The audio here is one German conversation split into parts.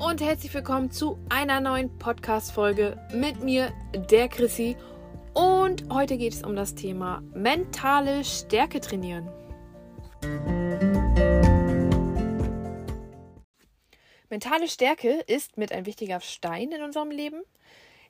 und herzlich willkommen zu einer neuen Podcast-Folge mit mir, der Chrissy. Und heute geht es um das Thema mentale Stärke trainieren. Mentale Stärke ist mit ein wichtiger Stein in unserem Leben.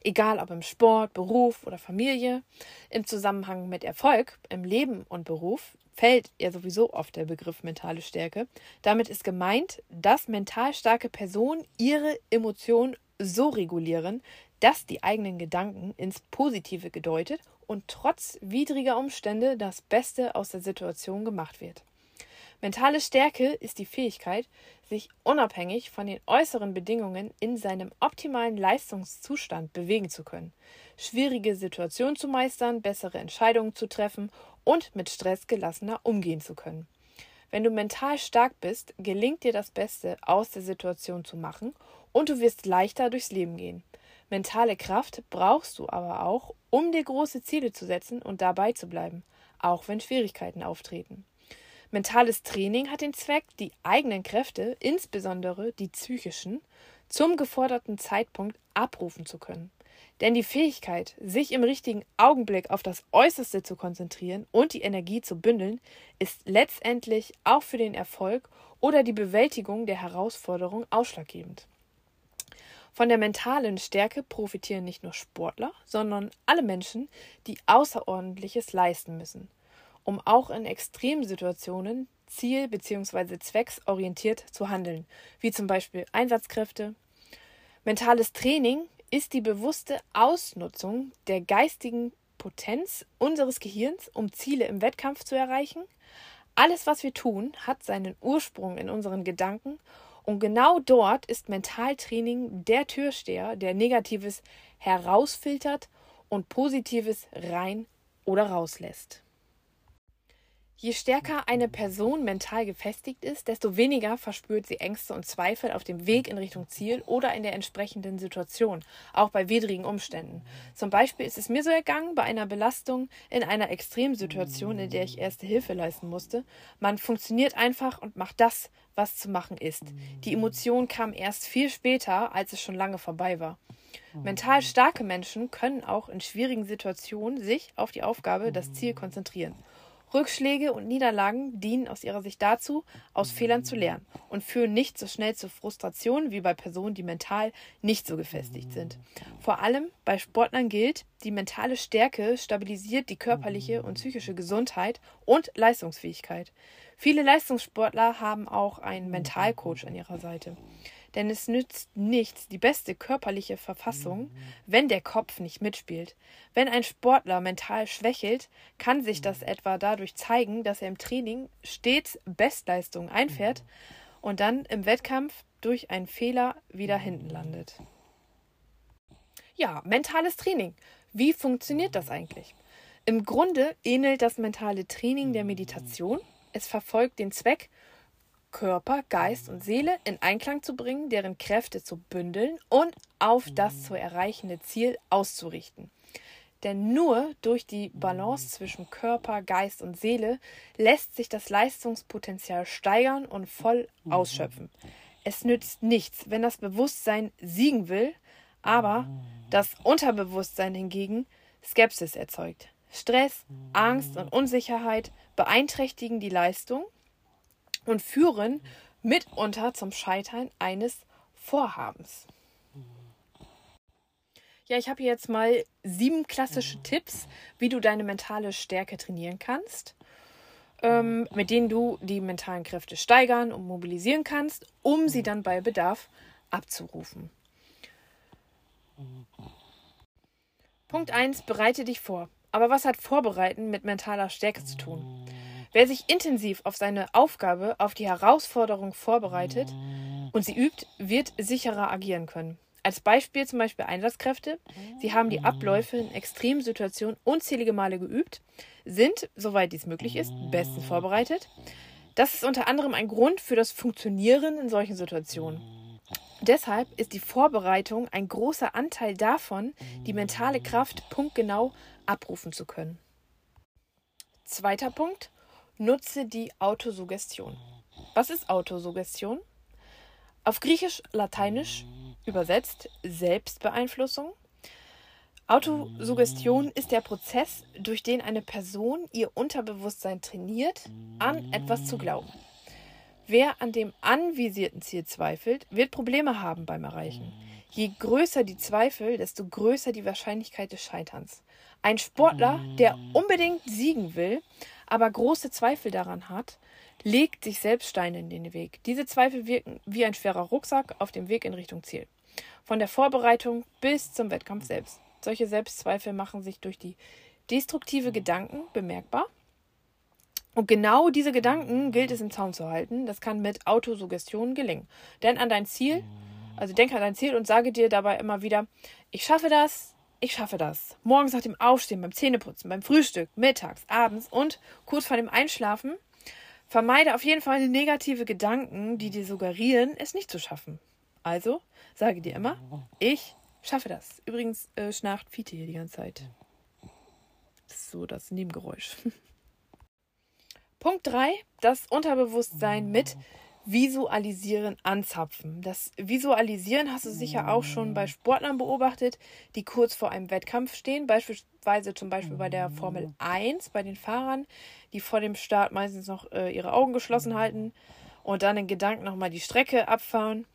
Egal ob im Sport, Beruf oder Familie, im Zusammenhang mit Erfolg im Leben und Beruf fällt ja sowieso oft der Begriff mentale Stärke. Damit ist gemeint, dass mental starke Personen ihre Emotionen so regulieren, dass die eigenen Gedanken ins Positive gedeutet und trotz widriger Umstände das Beste aus der Situation gemacht wird. Mentale Stärke ist die Fähigkeit, sich unabhängig von den äußeren Bedingungen in seinem optimalen Leistungszustand bewegen zu können, schwierige Situationen zu meistern, bessere Entscheidungen zu treffen und mit Stress gelassener umgehen zu können. Wenn du mental stark bist, gelingt dir das Beste aus der Situation zu machen und du wirst leichter durchs Leben gehen. Mentale Kraft brauchst du aber auch, um dir große Ziele zu setzen und dabei zu bleiben, auch wenn Schwierigkeiten auftreten. Mentales Training hat den Zweck, die eigenen Kräfte, insbesondere die psychischen, zum geforderten Zeitpunkt abrufen zu können. Denn die Fähigkeit, sich im richtigen Augenblick auf das Äußerste zu konzentrieren und die Energie zu bündeln, ist letztendlich auch für den Erfolg oder die Bewältigung der Herausforderung ausschlaggebend. Von der mentalen Stärke profitieren nicht nur Sportler, sondern alle Menschen, die Außerordentliches leisten müssen um auch in Extremsituationen ziel- bzw. zwecksorientiert zu handeln, wie zum Beispiel Einsatzkräfte. Mentales Training ist die bewusste Ausnutzung der geistigen Potenz unseres Gehirns, um Ziele im Wettkampf zu erreichen. Alles, was wir tun, hat seinen Ursprung in unseren Gedanken und genau dort ist Mentaltraining der Türsteher, der Negatives herausfiltert und Positives rein oder rauslässt. Je stärker eine Person mental gefestigt ist, desto weniger verspürt sie Ängste und Zweifel auf dem Weg in Richtung Ziel oder in der entsprechenden Situation, auch bei widrigen Umständen. Zum Beispiel ist es mir so ergangen bei einer Belastung in einer Extremsituation, in der ich erste Hilfe leisten musste. Man funktioniert einfach und macht das, was zu machen ist. Die Emotion kam erst viel später, als es schon lange vorbei war. Mental starke Menschen können auch in schwierigen Situationen sich auf die Aufgabe, das Ziel konzentrieren. Rückschläge und Niederlagen dienen aus ihrer Sicht dazu, aus Fehlern zu lernen und führen nicht so schnell zu Frustration wie bei Personen, die mental nicht so gefestigt sind. Vor allem bei Sportlern gilt, die mentale Stärke stabilisiert die körperliche und psychische Gesundheit und Leistungsfähigkeit. Viele Leistungssportler haben auch einen Mentalcoach an ihrer Seite. Denn es nützt nichts, die beste körperliche Verfassung, wenn der Kopf nicht mitspielt. Wenn ein Sportler mental schwächelt, kann sich das etwa dadurch zeigen, dass er im Training stets Bestleistungen einfährt und dann im Wettkampf durch einen Fehler wieder hinten landet. Ja, mentales Training. Wie funktioniert das eigentlich? Im Grunde ähnelt das mentale Training der Meditation. Es verfolgt den Zweck, Körper, Geist und Seele in Einklang zu bringen, deren Kräfte zu bündeln und auf das zu erreichende Ziel auszurichten. Denn nur durch die Balance zwischen Körper, Geist und Seele lässt sich das Leistungspotenzial steigern und voll ausschöpfen. Es nützt nichts, wenn das Bewusstsein siegen will, aber das Unterbewusstsein hingegen Skepsis erzeugt. Stress, Angst und Unsicherheit beeinträchtigen die Leistung und führen mitunter zum Scheitern eines Vorhabens. Ja, ich habe jetzt mal sieben klassische Tipps, wie du deine mentale Stärke trainieren kannst, ähm, mit denen du die mentalen Kräfte steigern und mobilisieren kannst, um sie dann bei Bedarf abzurufen. Punkt 1, bereite dich vor. Aber was hat Vorbereiten mit mentaler Stärke zu tun? Wer sich intensiv auf seine Aufgabe, auf die Herausforderung vorbereitet und sie übt, wird sicherer agieren können. Als Beispiel zum Beispiel Einsatzkräfte. Sie haben die Abläufe in Extremsituationen unzählige Male geübt, sind, soweit dies möglich ist, bestens vorbereitet. Das ist unter anderem ein Grund für das Funktionieren in solchen Situationen. Deshalb ist die Vorbereitung ein großer Anteil davon, die mentale Kraft punktgenau abrufen zu können. Zweiter Punkt, Nutze die Autosuggestion. Was ist Autosuggestion? Auf Griechisch-Lateinisch übersetzt Selbstbeeinflussung. Autosuggestion ist der Prozess, durch den eine Person ihr Unterbewusstsein trainiert, an etwas zu glauben. Wer an dem anvisierten Ziel zweifelt, wird Probleme haben beim Erreichen. Je größer die Zweifel, desto größer die Wahrscheinlichkeit des Scheiterns. Ein Sportler, der unbedingt siegen will, aber große Zweifel daran hat, legt sich selbst Steine in den Weg. Diese Zweifel wirken wie ein schwerer Rucksack auf dem Weg in Richtung Ziel. Von der Vorbereitung bis zum Wettkampf selbst. Solche Selbstzweifel machen sich durch die destruktive Gedanken bemerkbar. Und genau diese Gedanken gilt es im Zaun zu halten. Das kann mit Autosuggestion gelingen. Denn an dein Ziel, also denk an dein Ziel und sage dir dabei immer wieder, ich schaffe das, ich schaffe das. Morgens nach dem Aufstehen, beim Zähneputzen, beim Frühstück, mittags, abends und kurz vor dem Einschlafen. Vermeide auf jeden Fall negative Gedanken, die dir suggerieren, es nicht zu schaffen. Also sage dir immer, ich schaffe das. Übrigens äh, schnarcht Fiete hier die ganze Zeit. Das ist so das Nebengeräusch. Punkt 3, das Unterbewusstsein mit Visualisieren anzapfen. Das Visualisieren hast du sicher auch schon bei Sportlern beobachtet, die kurz vor einem Wettkampf stehen, beispielsweise zum Beispiel bei der Formel 1, bei den Fahrern, die vor dem Start meistens noch äh, ihre Augen geschlossen halten und dann in Gedanken nochmal die Strecke abfahren.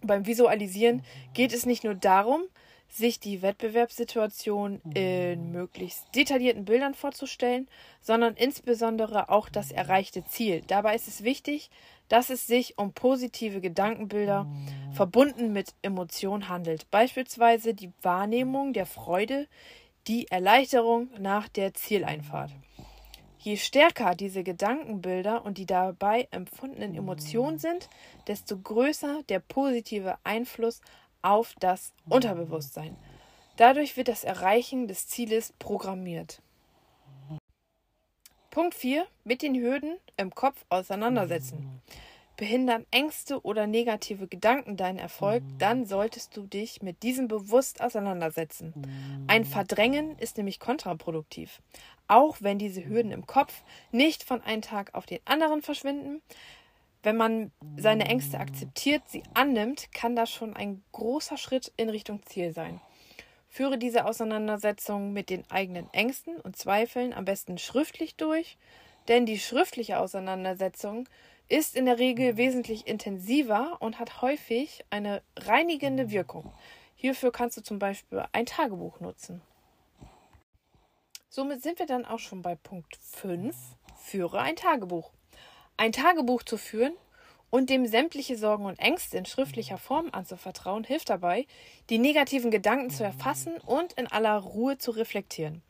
Beim Visualisieren geht es nicht nur darum, sich die Wettbewerbssituation in möglichst detaillierten Bildern vorzustellen, sondern insbesondere auch das erreichte Ziel. Dabei ist es wichtig, dass es sich um positive Gedankenbilder verbunden mit Emotionen handelt, beispielsweise die Wahrnehmung der Freude, die Erleichterung nach der Zieleinfahrt. Je stärker diese Gedankenbilder und die dabei empfundenen Emotionen sind, desto größer der positive Einfluss auf das Unterbewusstsein. Dadurch wird das Erreichen des Zieles programmiert. Punkt 4. Mit den Hürden im Kopf auseinandersetzen. Behindern Ängste oder negative Gedanken deinen Erfolg, dann solltest du dich mit diesem bewusst auseinandersetzen. Ein Verdrängen ist nämlich kontraproduktiv. Auch wenn diese Hürden im Kopf nicht von einem Tag auf den anderen verschwinden, wenn man seine Ängste akzeptiert, sie annimmt, kann das schon ein großer Schritt in Richtung Ziel sein. Führe diese Auseinandersetzung mit den eigenen Ängsten und Zweifeln am besten schriftlich durch, denn die schriftliche Auseinandersetzung ist in der Regel wesentlich intensiver und hat häufig eine reinigende Wirkung. Hierfür kannst du zum Beispiel ein Tagebuch nutzen. Somit sind wir dann auch schon bei Punkt 5. Führe ein Tagebuch. Ein Tagebuch zu führen und dem sämtliche Sorgen und Ängste in schriftlicher Form anzuvertrauen, hilft dabei, die negativen Gedanken zu erfassen und in aller Ruhe zu reflektieren.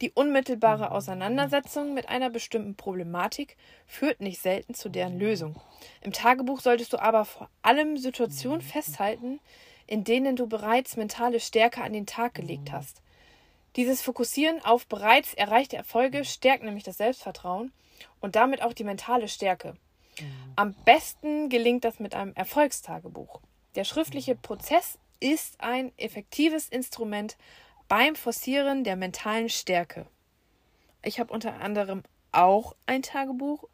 Die unmittelbare Auseinandersetzung mit einer bestimmten Problematik führt nicht selten zu deren Lösung. Im Tagebuch solltest du aber vor allem Situationen festhalten, in denen du bereits mentale Stärke an den Tag gelegt hast. Dieses Fokussieren auf bereits erreichte Erfolge stärkt nämlich das Selbstvertrauen und damit auch die mentale Stärke. Am besten gelingt das mit einem Erfolgstagebuch. Der schriftliche Prozess ist ein effektives Instrument beim Forcieren der mentalen Stärke. Ich habe unter anderem auch ein Tagebuch,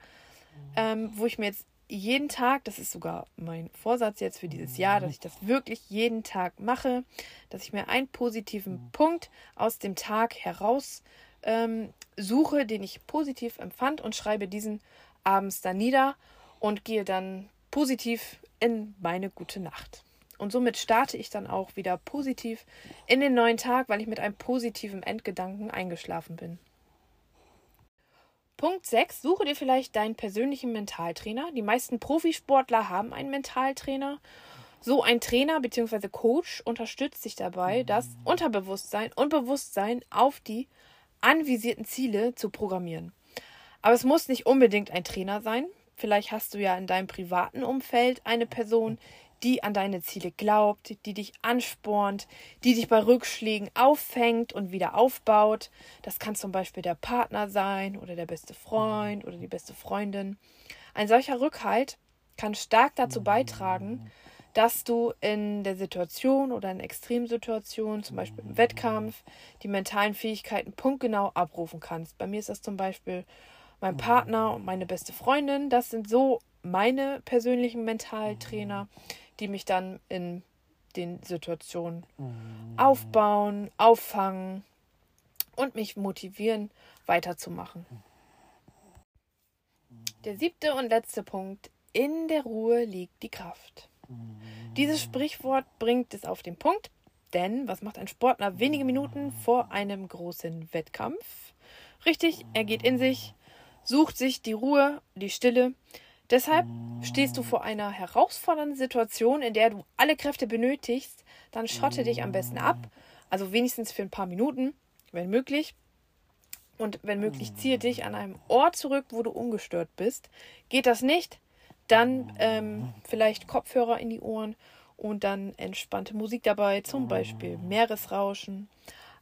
ähm, wo ich mir jetzt jeden Tag, das ist sogar mein Vorsatz jetzt für dieses Jahr, dass ich das wirklich jeden Tag mache, dass ich mir einen positiven Punkt aus dem Tag heraus ähm, suche, den ich positiv empfand und schreibe diesen abends dann nieder und gehe dann positiv in meine gute Nacht. Und somit starte ich dann auch wieder positiv in den neuen Tag, weil ich mit einem positiven Endgedanken eingeschlafen bin. Punkt 6. Suche dir vielleicht deinen persönlichen Mentaltrainer. Die meisten Profisportler haben einen Mentaltrainer. So ein Trainer bzw. Coach unterstützt dich dabei, das Unterbewusstsein und Bewusstsein auf die anvisierten Ziele zu programmieren. Aber es muss nicht unbedingt ein Trainer sein. Vielleicht hast du ja in deinem privaten Umfeld eine Person, die an deine Ziele glaubt, die dich anspornt, die dich bei Rückschlägen auffängt und wieder aufbaut. Das kann zum Beispiel der Partner sein oder der beste Freund oder die beste Freundin. Ein solcher Rückhalt kann stark dazu beitragen, dass du in der Situation oder in Extremsituationen, zum Beispiel im Wettkampf, die mentalen Fähigkeiten punktgenau abrufen kannst. Bei mir ist das zum Beispiel mein Partner und meine beste Freundin. Das sind so meine persönlichen Mentaltrainer, die mich dann in den Situationen aufbauen, auffangen und mich motivieren, weiterzumachen. Der siebte und letzte Punkt. In der Ruhe liegt die Kraft. Dieses Sprichwort bringt es auf den Punkt, denn was macht ein Sportler wenige Minuten vor einem großen Wettkampf? Richtig, er geht in sich, sucht sich die Ruhe, die Stille. Deshalb stehst du vor einer herausfordernden Situation, in der du alle Kräfte benötigst, dann schotte dich am besten ab, also wenigstens für ein paar Minuten, wenn möglich. Und wenn möglich, ziehe dich an einem Ort zurück, wo du ungestört bist. Geht das nicht, dann ähm, vielleicht Kopfhörer in die Ohren und dann entspannte Musik dabei, zum Beispiel Meeresrauschen.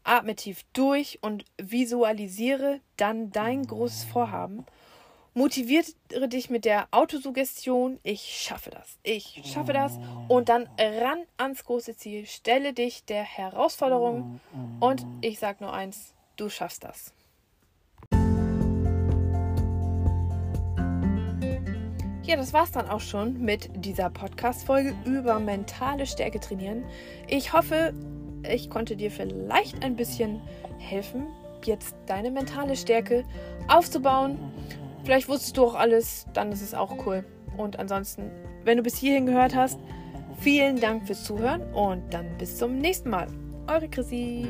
Atme tief durch und visualisiere dann dein großes Vorhaben. Motiviere dich mit der Autosuggestion, ich schaffe das, ich schaffe das und dann ran ans große Ziel, stelle dich der Herausforderung und ich sage nur eins, du schaffst das. Ja, das war's dann auch schon mit dieser Podcast-Folge über mentale Stärke trainieren. Ich hoffe, ich konnte dir vielleicht ein bisschen helfen, jetzt deine mentale Stärke aufzubauen. Vielleicht wusstest du auch alles, dann ist es auch cool. Und ansonsten, wenn du bis hierhin gehört hast, vielen Dank fürs Zuhören und dann bis zum nächsten Mal. Eure Chrissy.